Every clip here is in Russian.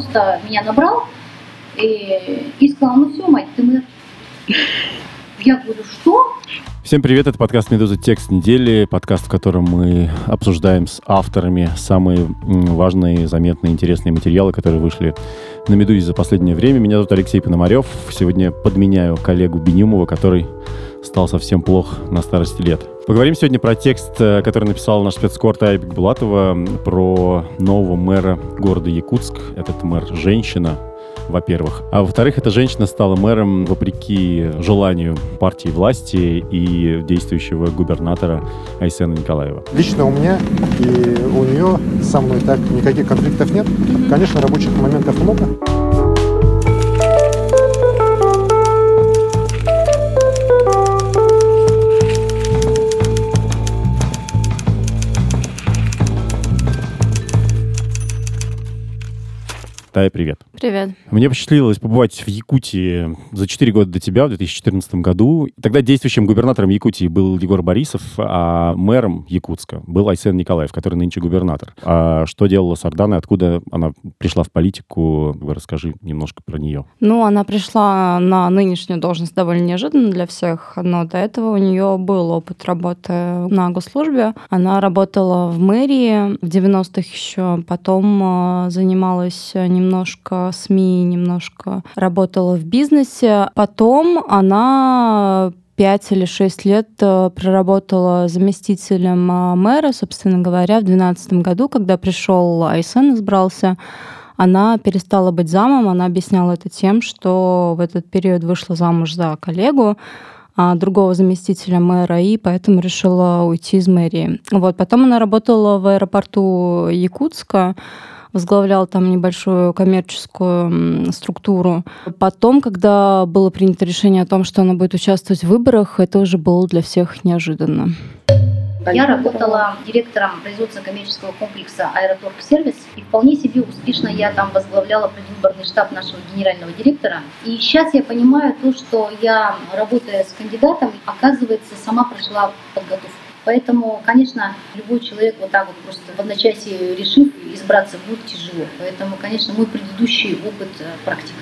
просто меня набрал и, и сказал, ну все, мать, ты мэр. Я говорю, что? Всем привет, это подкаст «Медуза. Текст недели», подкаст, в котором мы обсуждаем с авторами самые важные, заметные, интересные материалы, которые вышли на «Медузе» за последнее время. Меня зовут Алексей Пономарев. Сегодня подменяю коллегу Бенюмова, который стал совсем плох на старости лет. Поговорим сегодня про текст, э, который написал наш спецкорт Айбек Булатова, про нового мэра города Якутск. Этот мэр – женщина, во-первых. А во-вторых, эта женщина стала мэром вопреки желанию партии власти и действующего губернатора Айсена Николаева. Лично у меня и у нее со мной так никаких конфликтов нет. Конечно, рабочих моментов много. Тая, привет. Привет. Мне посчастливилось побывать в Якутии за 4 года до тебя, в 2014 году. Тогда действующим губернатором Якутии был Егор Борисов, а мэром Якутска был Айсен Николаев, который нынче губернатор. А что делала Сардана, откуда она пришла в политику? Расскажи немножко про нее. Ну, она пришла на нынешнюю должность довольно неожиданно для всех, но до этого у нее был опыт работы на госслужбе. Она работала в мэрии в 90-х еще, потом а, занималась немножко СМИ, немножко работала в бизнесе. Потом она пять или шесть лет э, проработала заместителем э, мэра, собственно говоря, в 2012 году, когда пришел Айсен, избрался, она перестала быть замом, она объясняла это тем, что в этот период вышла замуж за коллегу, а, другого заместителя мэра, и поэтому решила уйти из мэрии. Вот. Потом она работала в аэропорту Якутска, возглавлял там небольшую коммерческую структуру. Потом, когда было принято решение о том, что она будет участвовать в выборах, это уже было для всех неожиданно. Я работала директором производства коммерческого комплекса «Аэроторг Сервис», и вполне себе успешно я там возглавляла предвыборный штаб нашего генерального директора. И сейчас я понимаю то, что я, работая с кандидатом, оказывается, сама прошла подготовку. Поэтому, конечно, любой человек вот так вот просто в одночасье решив избраться будет тяжело. Поэтому, конечно, мой предыдущий опыт э, практик.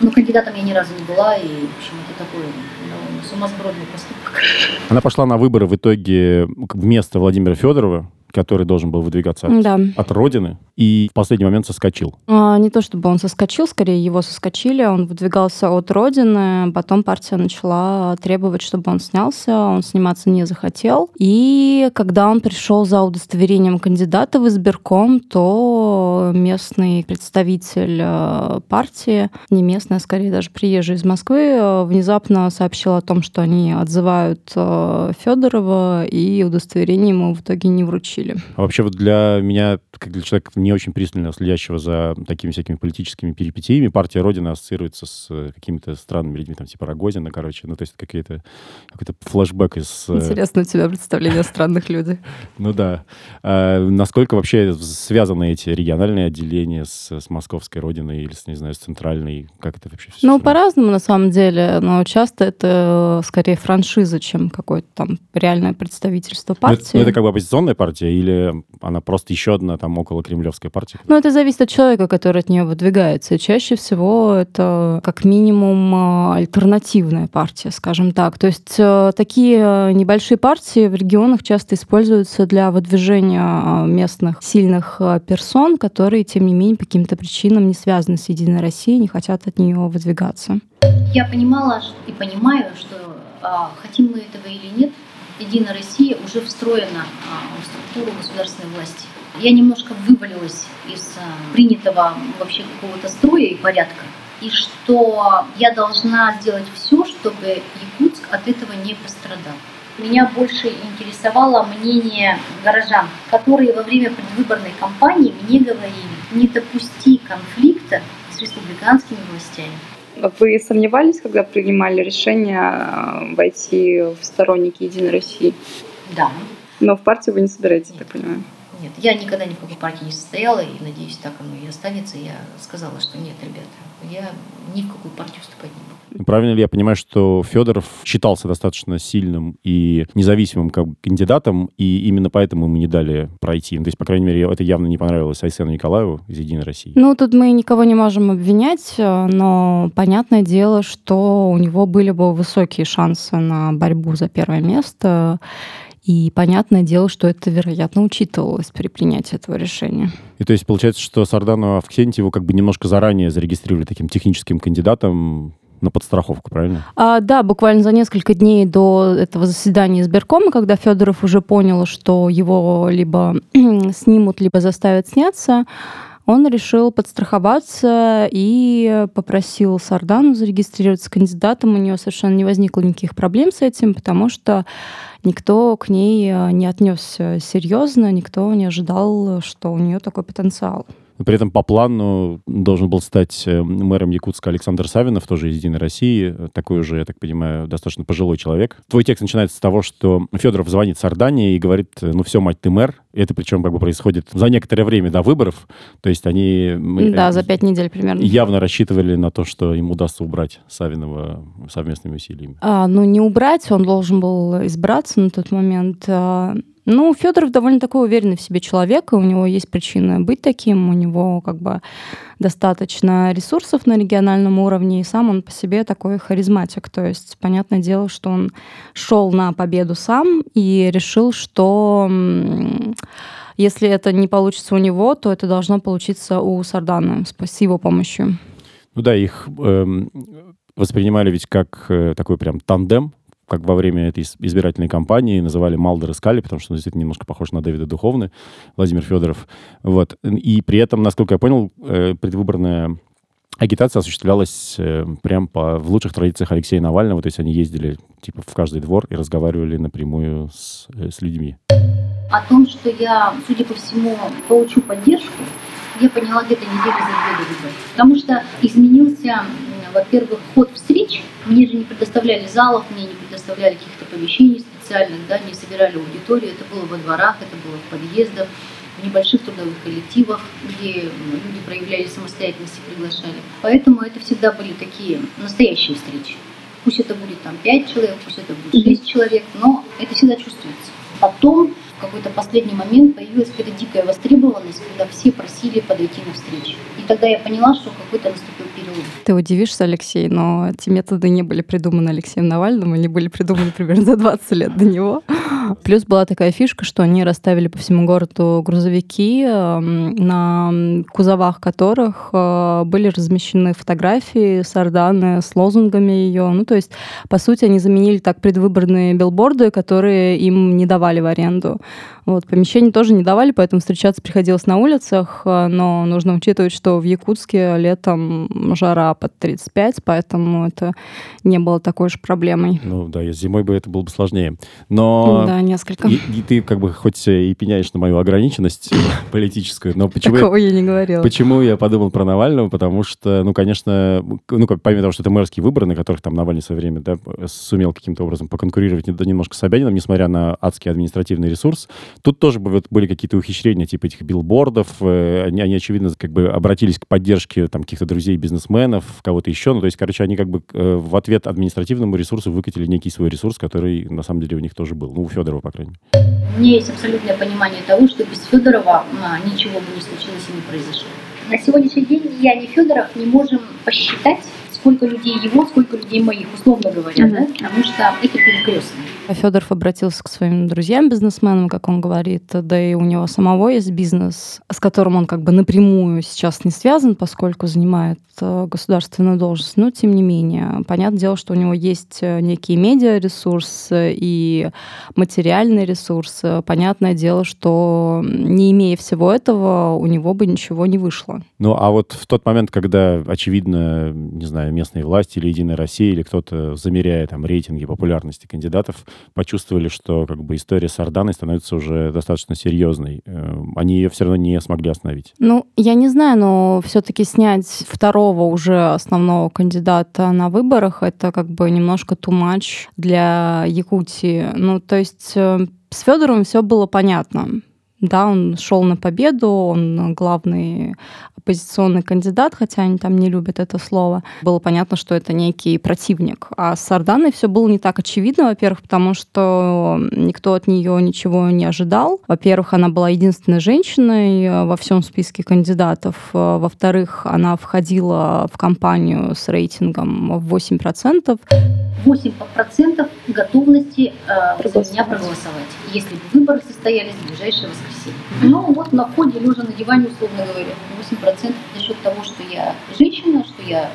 Но кандидатом я ни разу не была, и, в общем, это такой ну, сумасбродный поступок. Она пошла на выборы в итоге вместо Владимира Федорова, который должен был выдвигаться от, да. от родины, и в последний момент соскочил. А, не то чтобы он соскочил, скорее его соскочили, он выдвигался от родины, потом партия начала требовать, чтобы он снялся, он сниматься не захотел. И когда он пришел за удостоверением кандидата в избирком, то местный представитель э, партии, не местный, а скорее даже приезжий из Москвы, э, внезапно сообщил о том, что они отзывают э, Федорова, и удостоверение ему в итоге не вручили. А вообще вот для меня, как для человека не очень пристально следящего за такими всякими политическими перипетиями, партия Родина ассоциируется с э, какими-то странными людьми, там типа Рогозина, короче, ну то есть какие-то какой-то флешбэк из... Э, Интересно у тебя представление о странных людях. Ну да. А насколько вообще связаны эти региональные отделения с, с московской Родиной или, с, не знаю, с центральной? Как это вообще все? Ну, по-разному на самом деле, но часто это скорее франшиза, чем какое-то там реальное представительство партии. Ну, это, ну, это как бы оппозиционная партия или она просто еще одна там около кремлевская партия? Ну, это зависит от человека, который от нее выдвигается. чаще всего это как минимум а, альтернативная партия, скажем так. То есть э, такие небольшие партии в регионах часто используются для выдвижения а, местных сильных персон, которые, тем не менее, по каким-то причинам не связаны с Единой Россией, не хотят от нее выдвигаться. Я понимала и понимаю, что хотим мы этого или нет, Единая Россия уже встроена в структуру государственной власти. Я немножко вывалилась из а, принятого вообще какого-то строя и порядка, и что я должна сделать все, чтобы Якутск от этого не пострадал. Меня больше интересовало мнение горожан, которые во время предвыборной кампании мне говорили, не допусти конфликта с республиканскими властями. Вы сомневались, когда принимали решение а, войти в сторонники Единой России? Да. Но в партию вы не собираетесь, так понимаю? Нет, я никогда ни в какой партии не состояла, и надеюсь, так оно и останется. Я сказала, что нет, ребята, я ни в какую партию вступать не буду. Правильно ли я понимаю, что Федоров считался достаточно сильным и независимым как кандидатом, и именно поэтому ему не дали пройти? Ну, то есть, по крайней мере, это явно не понравилось Айсену Николаеву из «Единой России». Ну, тут мы никого не можем обвинять, но понятное дело, что у него были бы высокие шансы на борьбу за первое место. И понятное дело, что это, вероятно, учитывалось при принятии этого решения. И то есть получается, что Сардану Авксентьеву как бы немножко заранее зарегистрировали таким техническим кандидатом на подстраховку, правильно? А, да, буквально за несколько дней до этого заседания избиркома, когда Федоров уже понял, что его либо снимут, либо заставят сняться, он решил подстраховаться и попросил Сардану зарегистрироваться кандидатом. У нее совершенно не возникло никаких проблем с этим, потому что никто к ней э, не отнесся серьезно, никто не ожидал, что у нее такой потенциал. При этом по плану должен был стать э, мэром Якутска Александр Савинов, тоже из «Единой России», такой уже, я так понимаю, достаточно пожилой человек. Твой текст начинается с того, что Федоров звонит Сардане и говорит, ну все, мать, ты мэр. Это причем как бы происходит за некоторое время до выборов. То есть они... Да, за пять недель примерно. Явно рассчитывали на то, что им удастся убрать Савинова совместными усилиями. А, ну, не убрать, он должен был избраться на тот момент. А, ну, Федоров довольно такой уверенный в себе человек, и у него есть причины быть таким, у него как бы достаточно ресурсов на региональном уровне, и сам он по себе такой харизматик. То есть, понятное дело, что он шел на победу сам и решил, что если это не получится у него, то это должно получиться у Сардана с его помощью. Ну да, их э, воспринимали ведь как э, такой прям тандем, как во время этой избирательной кампании называли Малдер и Скали, потому что он действительно немножко похож на Дэвида Духовны, Владимир Федоров. Вот. И при этом, насколько я понял, э, предвыборная агитация осуществлялась э, прям по, в лучших традициях Алексея Навального, то есть они ездили типа в каждый двор и разговаривали напрямую с, э, с людьми. О том, что я, судя по всему, получу поддержку, я поняла где-то неделю за две до выборов. Потому что изменился, во-первых, ход встреч. Мне же не предоставляли залов, мне не предоставляли каких-то помещений специальных, да, не собирали аудиторию. Это было во дворах, это было в подъездах, в небольших трудовых коллективах, где люди проявляли самостоятельность и приглашали. Поэтому это всегда были такие настоящие встречи. Пусть это будет там 5 человек, пусть это будет 6 человек, но это всегда чувствуется. Потом какой-то последний момент появилась какая-то дикая востребованность, когда все просили подойти на встречу. И тогда я поняла, что какой-то наступил перелом. Ты удивишься, Алексей, но эти методы не были придуманы Алексеем Навальным, они были придуманы примерно за 20 лет до него. Плюс была такая фишка, что они расставили по всему городу грузовики, эм, на кузовах которых э, были размещены фотографии Сарданы с лозунгами ее. Ну, то есть, по сути, они заменили так предвыборные билборды, которые им не давали в аренду. Вот, помещений тоже не давали, поэтому встречаться приходилось на улицах, э, но нужно учитывать, что в Якутске летом жара под 35, поэтому это не было такой уж проблемой. Ну да, зимой бы это было бы сложнее. Но... Да, несколько. И, и ты как бы хоть и пеняешь на мою ограниченность политическую, но почему... Такого я не говорила. Почему я подумал про Навального? Потому что, ну, конечно, ну, помимо того, что это мэрские выборы, на которых там Навальный в свое время да, сумел каким-то образом поконкурировать немножко с Собянином, несмотря на адский административный ресурс, Тут тоже были какие-то ухищрения, типа этих билбордов. Э, они, они, очевидно, как бы обратились к поддержке там каких-то друзей, бизнесменов, кого-то еще. Ну, то есть, короче, они как бы э, в ответ административному ресурсу выкатили некий свой ресурс, который на самом деле у них тоже был. Ну, у Федорова, по крайней мере. У меня есть абсолютное понимание того, что без Федорова а, ничего бы не случилось и не произошло. На сегодняшний день я не Федоров не можем посчитать, сколько людей его, сколько людей моих, условно говоря, mm-hmm. да? потому что это перекрестно. Федоров обратился к своим друзьям-бизнесменам, как он говорит, да и у него самого есть бизнес, с которым он как бы напрямую сейчас не связан, поскольку занимает э, государственную должность, но тем не менее. Понятное дело, что у него есть э, некий медиаресурс и материальный ресурс. Понятное дело, что не имея всего этого, у него бы ничего не вышло. Ну, а вот в тот момент, когда, очевидно, не знаю, местные власти или Единая Россия, или кто-то замеряет там рейтинги популярности кандидатов, почувствовали, что как бы история с Орданой становится уже достаточно серьезной. Э, они ее все равно не смогли остановить. Ну, я не знаю, но все-таки снять второго уже основного кандидата на выборах, это как бы немножко too much для Якутии. Ну, то есть э, с Федоровым все было понятно Да, он шел на победу, он главный оппозиционный кандидат, хотя они там не любят это слово. Было понятно, что это некий противник. А с Сарданой все было не так очевидно, во-первых, потому что никто от нее ничего не ожидал. Во-первых, она была единственной женщиной э, во всем списке кандидатов. Э, во-вторых, она входила в кампанию с рейтингом в 8%. 8% готовности э, за меня проголосовать, если бы выборы состоялись в ближайшее воскресенье. Ну вот на входе, лежа на диване, условно говоря, 8% за счет того, что я женщина, что я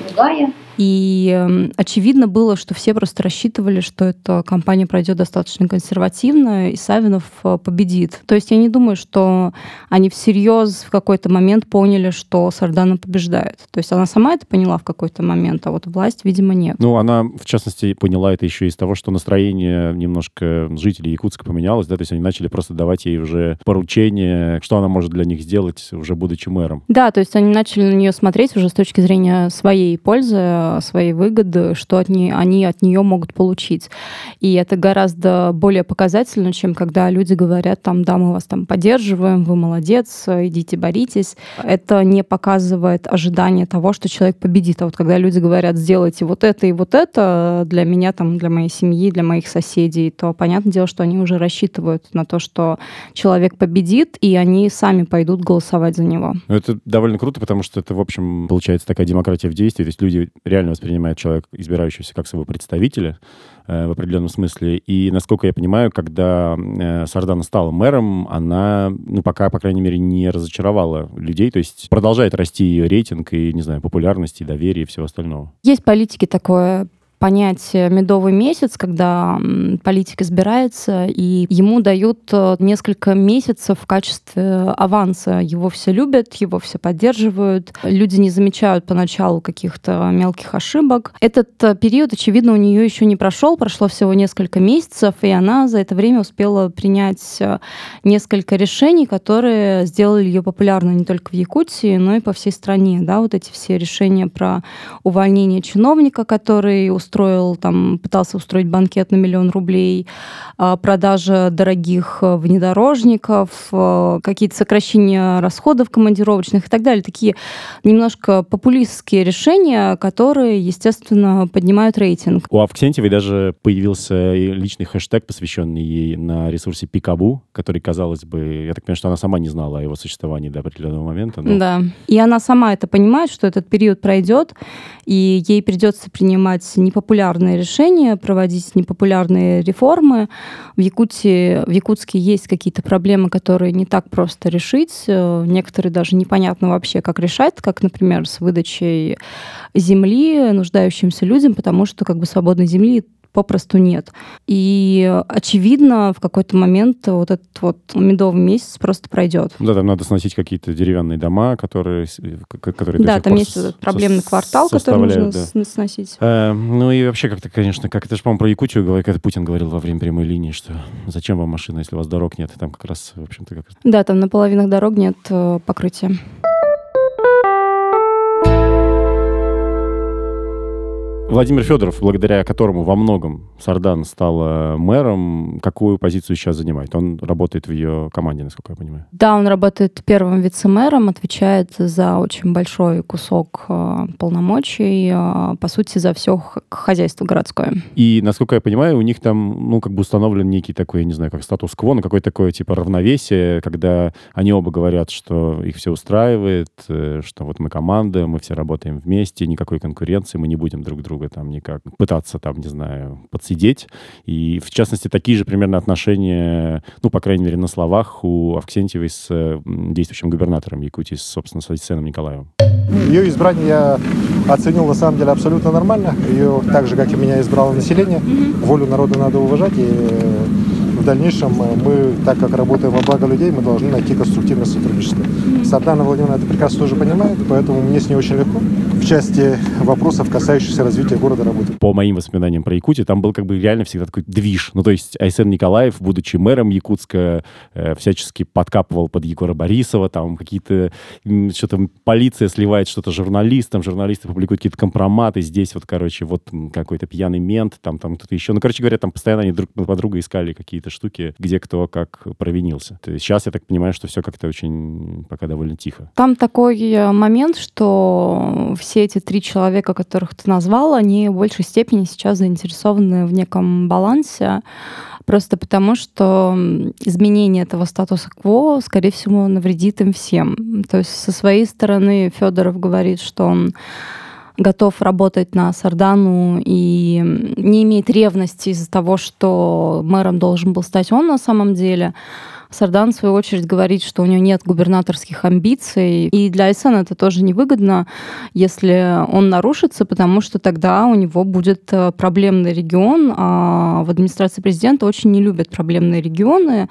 другая, и эм, очевидно было, что все просто рассчитывали, что эта кампания пройдет достаточно консервативно, и Савинов э, победит. То есть я не думаю, что они всерьез в какой-то момент поняли, что Сардана побеждает. То есть она сама это поняла в какой-то момент, а вот власть, видимо, нет. Ну, она, в частности, поняла это еще из того, что настроение немножко жителей Якутска поменялось, да, то есть они начали просто давать ей уже поручение, что она может для них сделать, уже будучи мэром. Да, то есть они начали на нее смотреть уже с точки зрения своей пользы, свои выгоды, что от не, они от нее могут получить. И это гораздо более показательно, чем когда люди говорят, там, да, мы вас там поддерживаем, вы молодец, идите боритесь. Это не показывает ожидание того, что человек победит. А вот когда люди говорят, сделайте вот это и вот это для меня, там, для моей семьи, для моих соседей, то понятное дело, что они уже рассчитывают на то, что человек победит, и они сами пойдут голосовать за него. Ну, это довольно круто, потому что это, в общем, получается такая демократия в действии. То есть люди реально реально воспринимает человек, избирающийся как своего представителя э, в определенном смысле. И, насколько я понимаю, когда э, Сардана стала мэром, она, ну, пока, по крайней мере, не разочаровала людей, то есть продолжает расти ее рейтинг и, не знаю, популярность и доверие и всего остального. Есть политики такое понятие медовый месяц, когда политик избирается, и ему дают э, несколько месяцев в качестве аванса. Его все любят, его все поддерживают. Люди не замечают поначалу каких-то мелких ошибок. Этот э, период, очевидно, у нее еще не прошел, прошло всего несколько месяцев, и она за это время успела принять э, несколько решений, которые сделали ее популярной не только в Якутии, но и по всей стране. Да, вот эти все решения про увольнение чиновника, который там, пытался устроить банкет на миллион рублей, а, продажа дорогих э, внедорожников, э, какие-то сокращения расходов командировочных и так далее. Такие немножко популистские решения, которые, естественно, поднимают рейтинг. У Авксентьевой даже появился личный хэштег, посвященный ей на ресурсе Пикабу, который, казалось бы, я так понимаю, что она сама не знала о его существовании до определенного момента. Но... Да. И она сама это понимает, что этот период пройдет, и ей придется принимать не непопулярные решения, проводить непопулярные реформы. В Якутии, в Якутске есть какие-то проблемы, которые не так просто решить. Э, некоторые даже непонятно вообще, как решать, как, например, с выдачей земли нуждающимся людям, потому что как бы свободной земли попросту нет. И очевидно, в какой-то момент вот этот вот медовый месяц просто пройдет. Да, там надо сносить какие-то деревянные дома, которые, которые Да, там есть этот проблемный квартал, который нужно да. сносить. А, ну и вообще как-то, конечно, как это же, по-моему, про Якутию говорит, как Путин говорил во время прямой линии, что зачем вам машина, если у вас дорог нет, и там как раз, в общем-то, как Да, там на половинах дорог нет э, покрытия. Владимир Федоров, благодаря которому во многом Сардан стала мэром, какую позицию сейчас занимает? Он работает в ее команде, насколько я понимаю. Да, он работает первым вице-мэром, отвечает за очень большой кусок э, полномочий, э, по сути, за все хозяйство городское. И, насколько я понимаю, у них там, ну, как бы установлен некий такой, не знаю, как статус-кво, ну, какое-то такое, типа, равновесие, когда они оба говорят, что их все устраивает, э, что вот мы команда, мы все работаем вместе, никакой конкуренции, мы не будем друг друга друга там никак, пытаться там, не знаю, подсидеть. И, в частности, такие же примерно отношения, ну, по крайней мере, на словах у Авксентьевой с действующим губернатором Якутии, собственно, с Алексеем Николаевым. Ее избрание я оценил на самом деле абсолютно нормально. Ее так же, как и меня, избрало население. Волю народа надо уважать. И в дальнейшем мы, так как работаем во благо людей, мы должны найти конструктивное сотрудничество. Сардана Владимировна это прекрасно тоже понимает, поэтому мне с ней очень легко части вопросов, касающихся развития города, работает. По моим воспоминаниям про Якутию, там был как бы реально всегда такой движ. Ну, то есть Айсен Николаев, будучи мэром Якутска, э, всячески подкапывал под Егора Борисова, там какие-то, что-то полиция сливает что-то журналистам, журналисты публикуют какие-то компроматы, здесь вот, короче, вот какой-то пьяный мент, там, там кто-то еще. Ну, короче говоря, там постоянно они друг под друга искали какие-то штуки, где кто как провинился. То есть сейчас я так понимаю, что все как-то очень пока довольно тихо. Там такой э, момент, что все эти три человека, которых ты назвал, они в большей степени сейчас заинтересованы в неком балансе, просто потому что изменение этого статуса кво, скорее всего, навредит им всем. То есть со своей стороны Федоров говорит, что он готов работать на Сардану и не имеет ревности из-за того, что мэром должен был стать он на самом деле. Сардан, в свою очередь, говорит, что у него нет губернаторских амбиций. И для Айсена это тоже невыгодно, если он нарушится, потому что тогда у него будет э, проблемный регион. А в администрации президента очень не любят проблемные регионы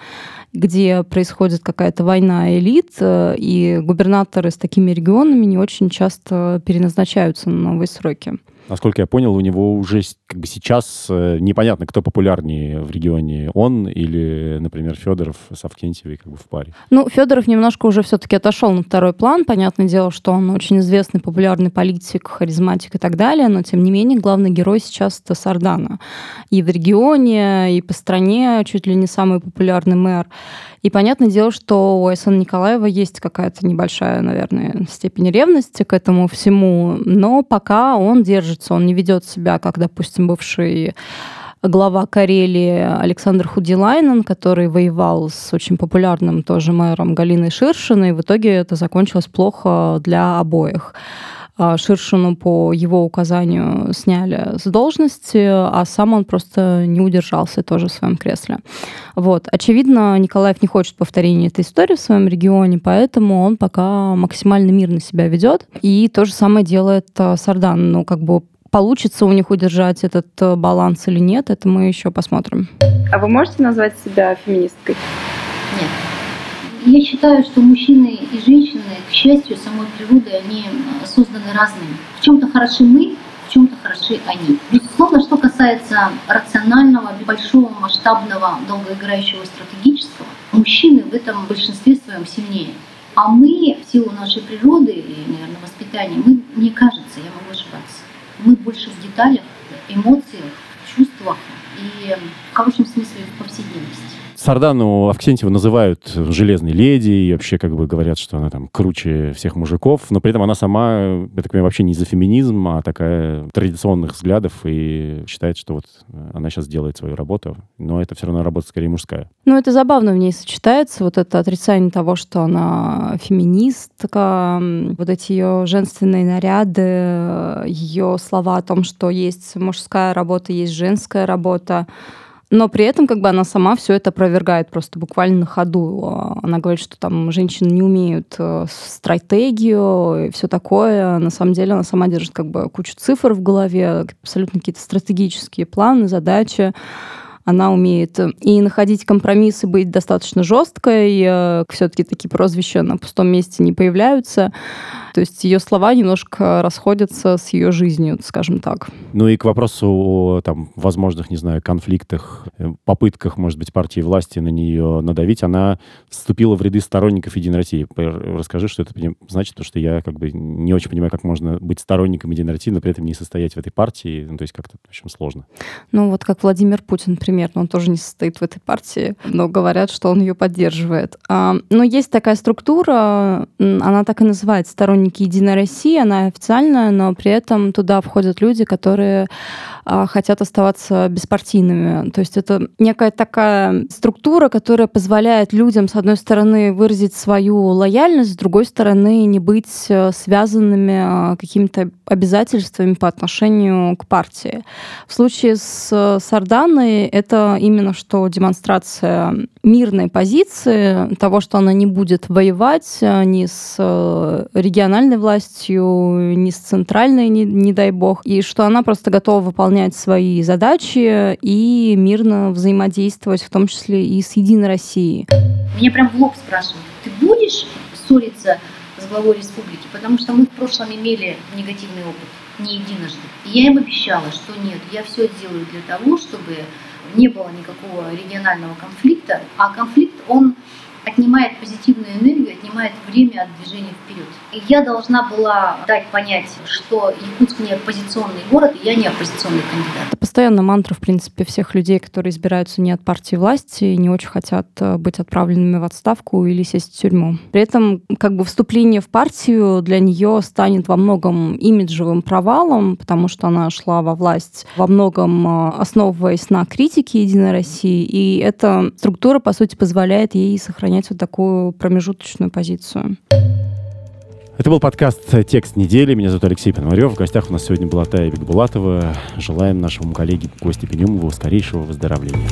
где происходит какая-то война элит, э, и губернаторы с такими регионами не очень часто переназначаются на новые сроки. Насколько я понял, у него уже как бы сейчас э, непонятно, кто популярнее в регионе, он или, например, Федоров с Авкентьевой как бы в паре. Ну, Федоров немножко уже все-таки отошел на второй план. Понятное дело, что он очень известный, популярный политик, харизматик и так далее, но, тем не менее, главный герой сейчас это Сардана. И в регионе, и по стране чуть ли не самый популярный мэр. И понятное дело, что у Айсана Николаева есть какая-то небольшая, наверное, степень ревности к этому всему, но пока он держится, он не ведет себя, как, допустим, бывший глава Карелии Александр Худилайнен, который воевал с очень популярным тоже мэром Галиной Ширшиной, и в итоге это закончилось плохо для обоих. А, Ширшину по его указанию сняли с должности, а сам он просто не удержался тоже в своем кресле. Вот. Очевидно, Николаев не хочет повторения этой истории в своем регионе, поэтому он пока максимально мирно себя ведет. И то же самое делает а, Сардан. Ну, как бы получится у них удержать этот э, баланс или нет, это мы еще посмотрим. А вы можете назвать себя феминисткой? Нет. Я считаю, что мужчины и женщины, к счастью, самой природы, они созданы разными. В чем-то хороши мы, в чем-то хороши они. Безусловно, что касается рационального, большого, масштабного, долгоиграющего, стратегического, мужчины в этом большинстве своем сильнее. А мы, в силу нашей природы и, наверное, воспитания, мы, мне кажется, я могу ошибаться, мы больше в деталях, эмоциях, чувствах и в хорошем смысле в повседневности. Сардану Авксентьеву называют железной леди, и вообще как бы говорят, что она там круче всех мужиков, но при этом она сама, я так понимаю, вообще не за феминизм, а такая традиционных взглядов и считает, что вот она сейчас делает свою работу, но это все равно работа скорее мужская. Ну, это забавно в ней сочетается, вот это отрицание того, что она феминистка, вот эти ее женственные наряды, ее слова о том, что есть мужская работа, есть женская работа, но при этом как бы она сама все это опровергает просто буквально на ходу. Она говорит, что там женщины не умеют э, стратегию и все такое. На самом деле она сама держит как бы кучу цифр в голове, абсолютно какие-то стратегические планы, задачи она умеет и находить компромиссы, быть достаточно жесткой. Э, Все-таки такие прозвища на пустом месте не появляются. То есть ее слова немножко расходятся с ее жизнью, скажем так. Ну и к вопросу о там, возможных, не знаю, конфликтах, э, попытках, может быть, партии власти на нее надавить, она вступила в ряды сторонников Единой России. Расскажи, что это значит, потому что я как бы не очень понимаю, как можно быть сторонником Единой России, но при этом не состоять в этой партии. Ну, то есть как-то, в общем, сложно. Ну вот как Владимир Путин примерно, он тоже не состоит в этой партии, но говорят, что он ее поддерживает. А, но есть такая структура, она так и называется, сторонники сторонники Единой России, она официальная, но при этом туда входят люди, которые а, хотят оставаться беспартийными. То есть это некая такая структура, которая позволяет людям, с одной стороны, выразить свою лояльность, с другой стороны, не быть э, связанными а, какими-то обязательствами по отношению к партии. В случае с э, Сарданой это именно что демонстрация мирной позиции, того, что она не будет воевать э, ни с региональной властью, ни с центральной, не, не дай бог, и что она просто готова выполнять свои задачи и мирно взаимодействовать, в том числе и с Единой Россией. Меня прям в лоб спрашивают, ты будешь ссориться с главой республики, потому что мы в прошлом имели негативный опыт, не единожды. И я им обещала, что нет, я все делаю для того, чтобы не было никакого регионального конфликта, а конфликт, он отнимает позитивную энергию, отнимает время от движения вперед. И я должна была дать понять, что Якутск не оппозиционный город, и я не оппозиционный кандидат. Это постоянно мантра, в принципе, всех людей, которые избираются не от партии власти и не очень хотят э, быть отправленными в отставку или сесть в тюрьму. При этом как бы вступление в партию для нее станет во многом имиджевым провалом, потому что она шла во власть во многом э, основываясь на критике Единой России, и эта структура, по сути, позволяет ей сохранять вот такую промежуточную позицию. Это был подкаст «Текст недели». Меня зовут Алексей Пономарев. В гостях у нас сегодня была Тая Бекбулатова. Желаем нашему коллеге Косте Пенюмову скорейшего выздоровления.